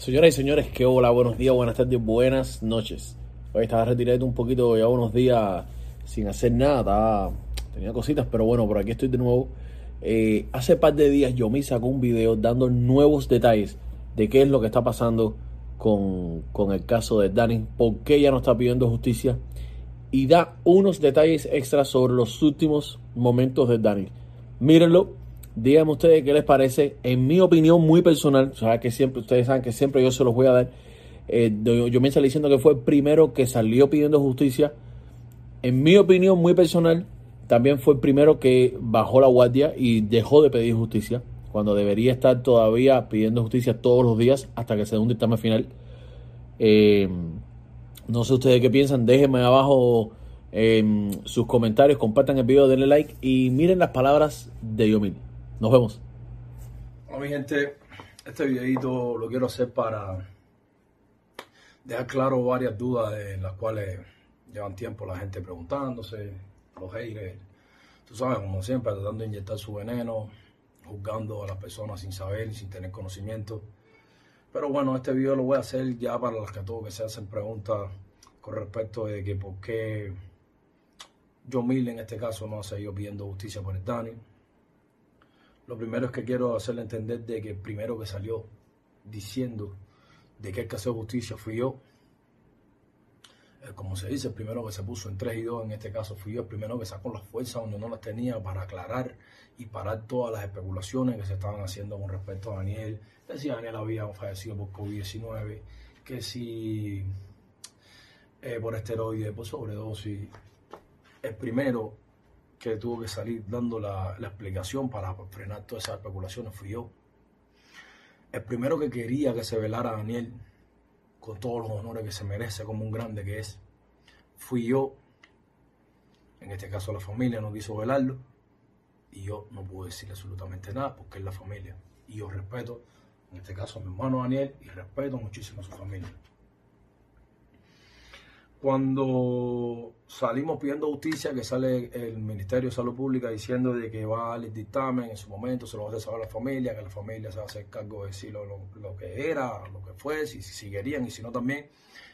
Señoras y señores, qué hola, buenos días, buenas tardes, buenas noches. Hoy estaba retirado un poquito, ya unos días sin hacer nada, tenía cositas, pero bueno, por aquí estoy de nuevo. Eh, hace par de días yo me sacó un video dando nuevos detalles de qué es lo que está pasando con, con el caso de Dani, por qué ella no está pidiendo justicia y da unos detalles extras sobre los últimos momentos de Dani. Mírenlo, díganme ustedes qué les parece. En mi opinión muy personal, o sea, que siempre, ustedes saben que siempre yo se los voy a dar. Eh, yo, yo me salí diciendo que fue el primero que salió pidiendo justicia. En mi opinión muy personal, también fue el primero que bajó la guardia y dejó de pedir justicia, cuando debería estar todavía pidiendo justicia todos los días hasta que se dé un dictamen final. Eh, no sé ustedes qué piensan, déjenme abajo eh, sus comentarios, compartan el video, denle like y miren las palabras de Yomil. Nos vemos. Hola mi gente, este videito lo quiero hacer para dejar claro varias dudas de las cuales llevan tiempo la gente preguntándose, los haters, tú sabes, como siempre, tratando de inyectar su veneno, juzgando a las personas sin saber, sin tener conocimiento. Pero bueno, este video lo voy a hacer ya para las que todo que se hacen preguntas con respecto de que por qué John Mill en este caso no ha seguido pidiendo justicia por el Dani. Lo primero es que quiero hacerle entender de que el primero que salió diciendo de que hay que hacer justicia fui yo. Eh, como se dice, el primero que se puso en 3 y 2 en este caso fui yo, el primero que sacó las fuerzas donde no las tenía para aclarar y parar todas las especulaciones que se estaban haciendo con respecto a Daniel, que si Daniel había fallecido por COVID-19, que si eh, por esteroides, por sobredosis. El primero que tuvo que salir dando la, explicación para frenar todas esas especulaciones fui yo. El primero que quería que se velara Daniel con todos los honores que se merece como un grande que es, fui yo. En este caso la familia no quiso velarlo y yo no pude decir absolutamente nada porque es la familia. Y yo respeto, en este caso a mi hermano Daniel, y respeto muchísimo a su familia. Cuando salimos pidiendo justicia, que sale el Ministerio de Salud Pública diciendo de que va al dictamen en su momento, se lo va a saber a la familia, que la familia se va a hacer cargo de decir lo, lo, lo que era, lo que fue, si, si querían y si no también.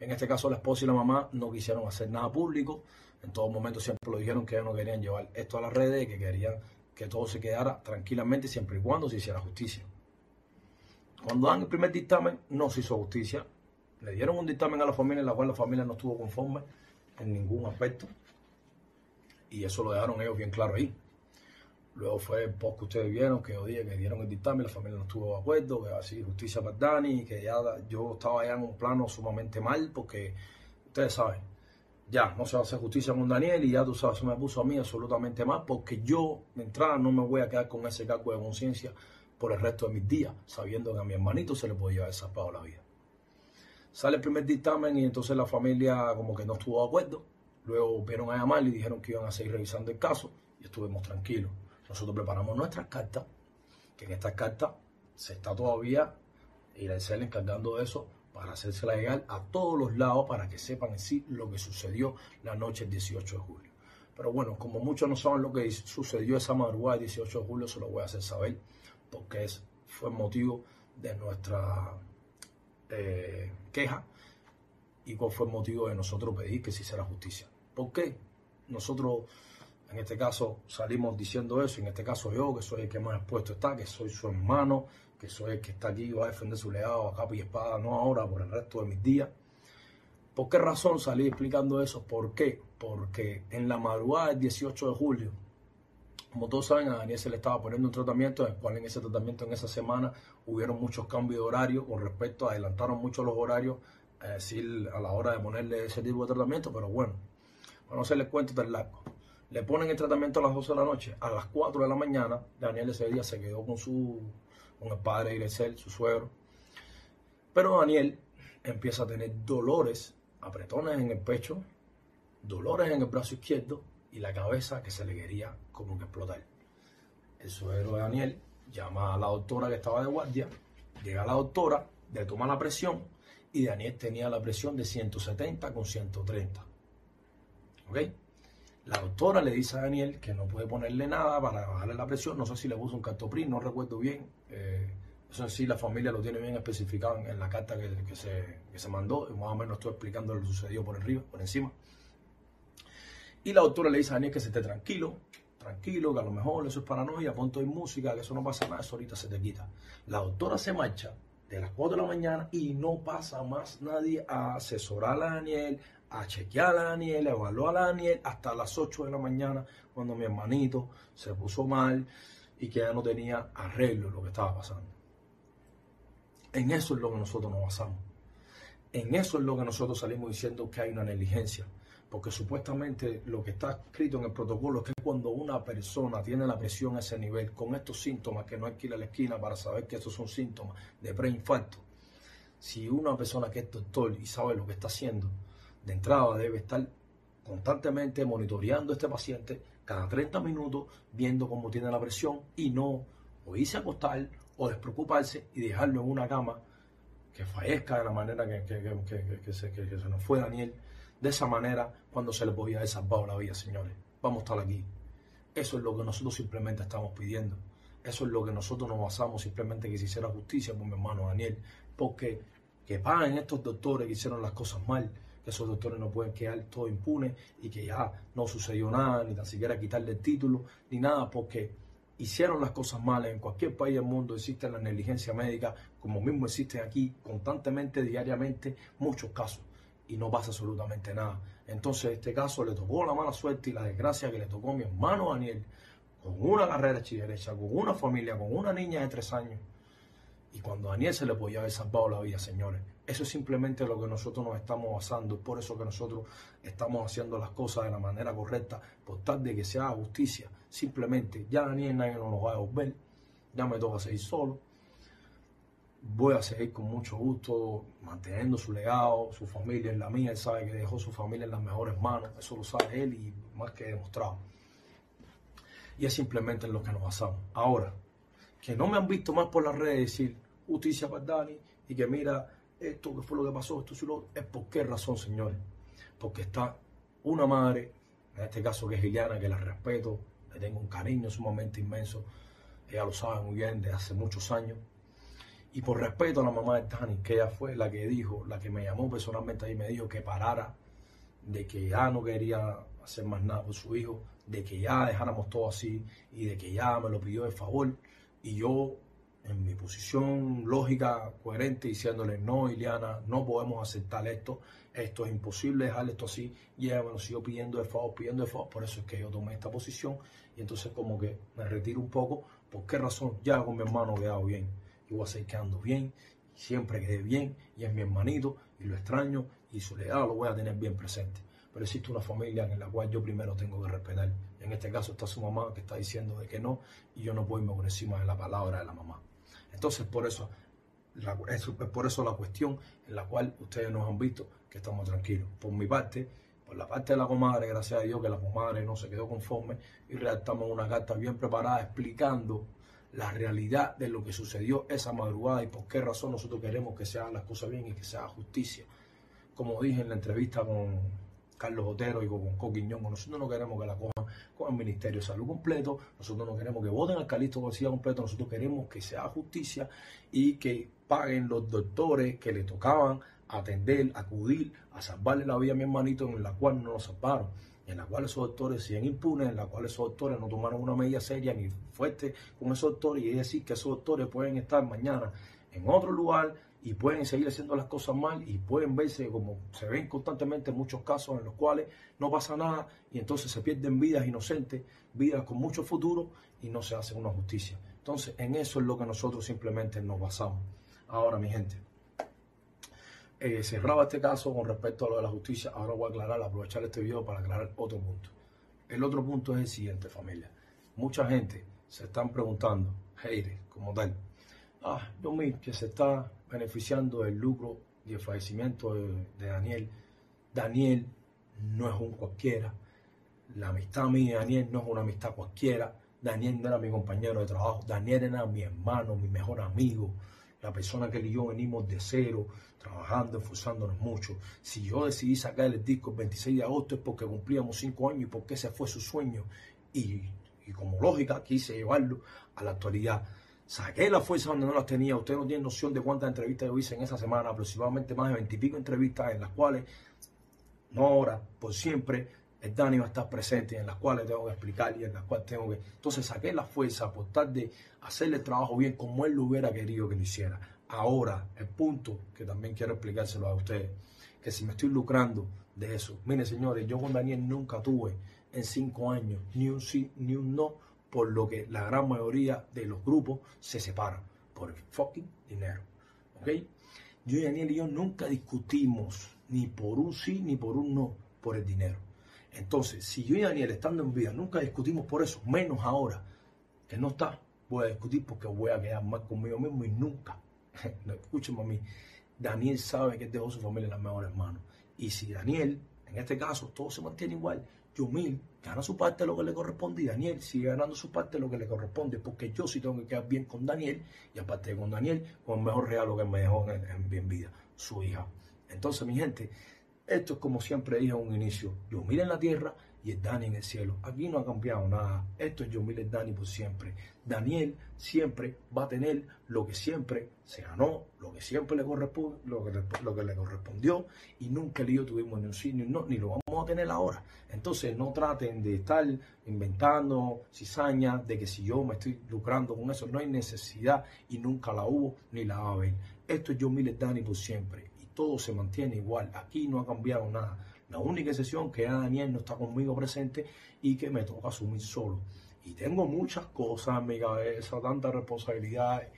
En este caso la esposa y la mamá no quisieron hacer nada público, en todo momento siempre lo dijeron que ellos no querían llevar esto a las redes, que querían que todo se quedara tranquilamente siempre y cuando se hiciera justicia. Cuando dan el primer dictamen no se hizo justicia, le dieron un dictamen a la familia en la cual la familia no estuvo conforme en ningún aspecto. Y eso lo dejaron ellos bien claro ahí. Luego fue el post que ustedes vieron, que dije que dieron el dictamen, la familia no estuvo de acuerdo, que así justicia para Dani, que ya yo estaba ya en un plano sumamente mal, porque ustedes saben, ya no se hacer justicia con Daniel y ya tú sabes, se me puso a mí absolutamente mal, porque yo de entrada no me voy a quedar con ese cargo de conciencia por el resto de mis días, sabiendo que a mi hermanito se le podía haber zapado la vida. Sale el primer dictamen y entonces la familia como que no estuvo de acuerdo. Luego vieron a llamar y dijeron que iban a seguir revisando el caso y estuvimos tranquilos. Nosotros preparamos nuestras cartas, que en estas cartas se está todavía Iracel encargando de eso para hacérsela llegar a todos los lados para que sepan en sí lo que sucedió la noche del 18 de julio. Pero bueno, como muchos no saben lo que sucedió esa madrugada del 18 de julio, se lo voy a hacer saber porque es, fue motivo de nuestra eh, queja y cuál fue el motivo de nosotros pedir que se hiciera justicia. ¿Por qué? Nosotros, en este caso, salimos diciendo eso, en este caso yo, que soy el que más expuesto está, que soy su hermano, que soy el que está aquí y va a defender su legado a capa y espada, no ahora, por el resto de mis días. ¿Por qué razón salí explicando eso? ¿Por qué? Porque en la madrugada del 18 de julio, como todos saben, a Daniel se le estaba poniendo un tratamiento, en el cual en ese tratamiento, en esa semana, hubieron muchos cambios de horario con respecto, adelantaron mucho los horarios, es decir, a la hora de ponerle ese tipo de tratamiento, pero bueno, para no hacerles cuento tan largo. Le ponen el tratamiento a las 12 de la noche, a las 4 de la mañana, Daniel ese día se quedó con su, con el padre Irecel, su suegro, pero Daniel empieza a tener dolores, apretones en el pecho, dolores en el brazo izquierdo, y la cabeza que se le quería como que explotar. El suegro de Daniel llama a la doctora que estaba de guardia, llega la doctora, le toma la presión y Daniel tenía la presión de 170 con 130. ¿Ok? La doctora le dice a Daniel que no puede ponerle nada para bajarle la presión, no sé si le puso un cartoprin, no recuerdo bien, eh, Eso sí la familia lo tiene bien especificado en la carta que, se, que se mandó, más o menos estoy explicando lo que sucedió por arriba, por encima. Y la doctora le dice a Daniel que se esté tranquilo, tranquilo, que a lo mejor eso es paranoia, ponte hoy música, que eso no pasa nada, eso ahorita se te quita. La doctora se marcha de las 4 de la mañana y no pasa más nadie a asesorar a Daniel, a chequear a Daniel, a evaluar a Daniel hasta las 8 de la mañana cuando mi hermanito se puso mal y que ya no tenía arreglo lo que estaba pasando. En eso es lo que nosotros nos basamos. En eso es lo que nosotros salimos diciendo que hay una negligencia. Porque supuestamente lo que está escrito en el protocolo es que cuando una persona tiene la presión a ese nivel, con estos síntomas, que no hay que a la esquina para saber que estos son síntomas de preinfarto, si una persona que es doctor y sabe lo que está haciendo, de entrada debe estar constantemente monitoreando a este paciente cada 30 minutos, viendo cómo tiene la presión y no o irse a acostar o despreocuparse y dejarlo en una cama que fallezca de la manera que, que, se, que, se, nos fue Daniel. De esa manera, cuando se le podía haber salvado la vida, señores. Vamos a estar aquí. Eso es lo que nosotros simplemente estamos pidiendo. Eso es lo que nosotros nos basamos simplemente que se hiciera justicia con mi hermano Daniel. Porque que paguen estos doctores que hicieron las cosas mal, que esos doctores no pueden quedar todo impunes y que ya no sucedió nada, ni tan siquiera quitarle el título, ni nada, porque hicieron las cosas malas. En cualquier país del mundo existe la negligencia médica, como mismo existe aquí constantemente, diariamente, muchos casos y no pasa absolutamente nada. Entonces, este caso le tocó la mala suerte y la desgracia que le tocó a mi hermano Daniel, con una carrera derecha, con una familia, con una niña de tres años. Y cuando a Daniel se le podía haber salvado la vida, señores. Eso es simplemente lo que nosotros nos estamos basando. Por eso que nosotros estamos haciendo las cosas de la manera correcta, por tal de que se haga justicia. Simplemente, ya Daniel nadie nos lo va a devolver. Ya me toca seguir solo voy a seguir con mucho gusto manteniendo su legado, su familia en la mía, él sabe que dejó su familia en las mejores manos, eso lo sabe él y más que demostrado. Y es simplemente en lo que nos basamos. Ahora, que no me han visto más por las redes decir justicia para Dani y que mira esto que fue lo que pasó, esto lo es por qué razón, señores. Porque está una madre, en este caso que es Giliana, que la respeto, le tengo un cariño sumamente inmenso, ella lo sabe muy bien de hace muchos años, y por respeto a la mamá de Tani, que ella fue la que dijo, la que me llamó personalmente y me dijo que parara, de que ya no quería hacer más nada por su hijo, de que ya dejáramos todo así y de que ya me lo pidió de favor. Y yo, en mi posición lógica, coherente, diciéndole, no, Iliana, no podemos aceptar esto, esto es imposible dejar esto así. Y ella me lo siguió pidiendo de favor, pidiendo de favor, por eso es que yo tomé esta posición. Y entonces como que me retiro un poco, ¿por qué razón? Ya con mi hermano he quedado bien yo voy a seguir quedando bien, siempre quedé bien, y es mi hermanito, y lo extraño, y su legado lo voy a tener bien presente. Pero existe una familia en la cual yo primero tengo que respetar. En este caso está su mamá que está diciendo de que no, y yo no puedo irme por encima de la palabra de la mamá. Entonces, por eso, la, por eso la cuestión en la cual ustedes nos han visto que estamos tranquilos. Por mi parte, por la parte de la comadre, gracias a Dios que la comadre no se quedó conforme y redactamos una carta bien preparada explicando la realidad de lo que sucedió esa madrugada y por qué razón nosotros queremos que se hagan las cosas bien y que se haga justicia. Como dije en la entrevista con Carlos Otero y con Coquiñón, nosotros no queremos que la cojan con el Ministerio de Salud completo, nosotros no queremos que voten al Calixto García completo, nosotros queremos que se haga justicia y que paguen los doctores que le tocaban atender, acudir, a salvarle la vida a mi hermanito en la cual no lo salvaron en la cual esos doctores siguen impunes, en la cual esos doctores no tomaron una medida seria ni fuerte con esos doctores, y es decir, que esos doctores pueden estar mañana en otro lugar y pueden seguir haciendo las cosas mal y pueden verse como se ven constantemente muchos casos en los cuales no pasa nada y entonces se pierden vidas inocentes, vidas con mucho futuro y no se hace una justicia. Entonces, en eso es lo que nosotros simplemente nos basamos. Ahora, mi gente, eh, cerraba este caso con respecto a lo de la justicia. Ahora voy a aclarar, aprovechar este video para aclarar otro punto. El otro punto es el siguiente, familia. Mucha gente se están preguntando, haters como tal, ah, yo mismo que se está beneficiando del lucro y el fallecimiento de, Daniel. Daniel no es un cualquiera. La amistad mía y Daniel no es una amistad cualquiera. Daniel no era mi compañero de trabajo. Daniel era mi hermano, mi mejor amigo la persona que él y yo venimos de cero, trabajando, esforzándonos mucho. Si yo decidí sacar el disco el 26 de agosto es porque cumplíamos cinco años y porque ese fue su sueño. Y, como lógica quise llevarlo a la actualidad. Saqué la fuerza donde no las tenía. Usted no tiene noción de cuántas entrevistas yo hice en esa semana, aproximadamente más de veintipico entrevistas en las cuales, no ahora, por siempre, el Dani va a estar presente, en las cuales tengo que explicar y en las cuales tengo que... Entonces saqué la fuerza por tal de hacerle el trabajo bien como él lo hubiera querido que lo hiciera. Ahora, el punto que también quiero explicárselo a ustedes, que si me estoy lucrando de eso. Miren, señores, yo con Daniel nunca tuve en cinco años ni un sí ni un no por lo que la gran mayoría de los grupos se separan, por el fucking dinero. ¿Ok? Yo y Daniel y yo nunca discutimos ni por un sí ni por un no, por el dinero. Entonces, si yo y Daniel estando en vida nunca discutimos por eso, menos ahora que no está, voy a discutir porque voy a quedar mal conmigo mismo y nunca. Escúcheme a mí, Daniel sabe que él dejó su familia en las mejores manos. Y si Daniel, en este caso, todo se mantiene igual, Yomil gana su parte de lo que le corresponde y Daniel sigue ganando su parte de lo que le corresponde, porque yo sí tengo que quedar bien con Daniel y aparte con Daniel, con el mejor regalo que me dejó en, bien vida, su hija. Entonces, mi gente, esto es como siempre dije a un inicio, Yomil en la tierra y el Dani en el cielo. Aquí no ha cambiado nada. Esto es Yomil el Dani por siempre. Daniel siempre va a tener lo que siempre se ganó, lo que siempre le corresponde, lo que, lo que le correspondió y nunca el yo tuvimos ni un sí ni no, ni lo vamos a tener ahora. Entonces no traten de estar inventando cizañas de que si yo me estoy lucrando con eso, no hay necesidad y nunca la hubo ni la va a haber. Esto es Yomil el Dani por siempre todo se mantiene igual. Aquí no ha cambiado nada. La única excepción que Daniel no está conmigo presente y que me toca asumir solo. Y tengo muchas cosas en mi cabeza, tantas responsabilidades,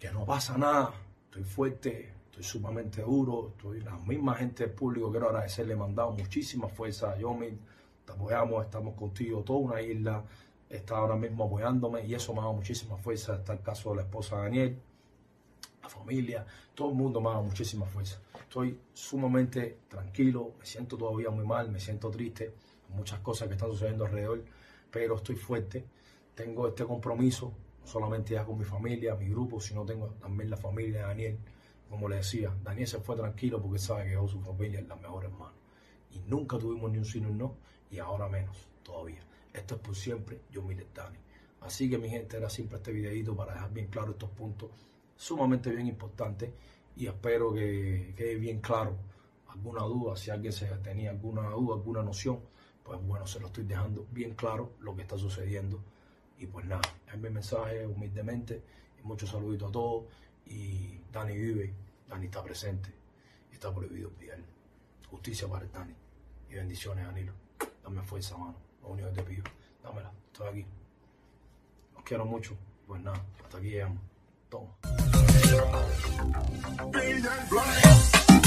que no pasa nada. Estoy fuerte, estoy sumamente duro, estoy la misma gente del público, quiero agradecerle, he mandado muchísima fuerza a Yomi, te apoyamos, estamos contigo, toda una isla está ahora mismo apoyándome y eso me ha dado muchísima fuerza. Está el caso de la esposa Daniel, la familia, todo el mundo me dado muchísima fuerza. Estoy sumamente tranquilo, me siento todavía muy mal, me siento triste, muchas cosas que están sucediendo alrededor, pero estoy fuerte. Tengo este compromiso, no solamente ya con mi familia, mi grupo, sino tengo también la familia de Daniel. Como le decía, Daniel se fue tranquilo porque sabe que dejó su familia en las mejores manos. Y nunca tuvimos ni un un no, y ahora menos todavía. Esto es por siempre, yo mi Dani. Así que mi gente, era siempre este videito para dejar bien claro estos puntos sumamente bien importantes y espero que quede bien claro alguna duda, si alguien se tenía alguna duda, alguna noción, pues bueno, se lo estoy dejando bien claro lo que está sucediendo. Y pues nada, es mi mensaje humildemente y muchos saluditos a todos. Y Dani vive, Dani está presente, está prohibido pillar. Justicia para el Dani. Y bendiciones, Danilo. Dame fuerza, mano. Lo único que te pido, dámela. Estoy aquí. Los quiero mucho. Pues nada, hasta aquí llegamos. Toma. Being blind.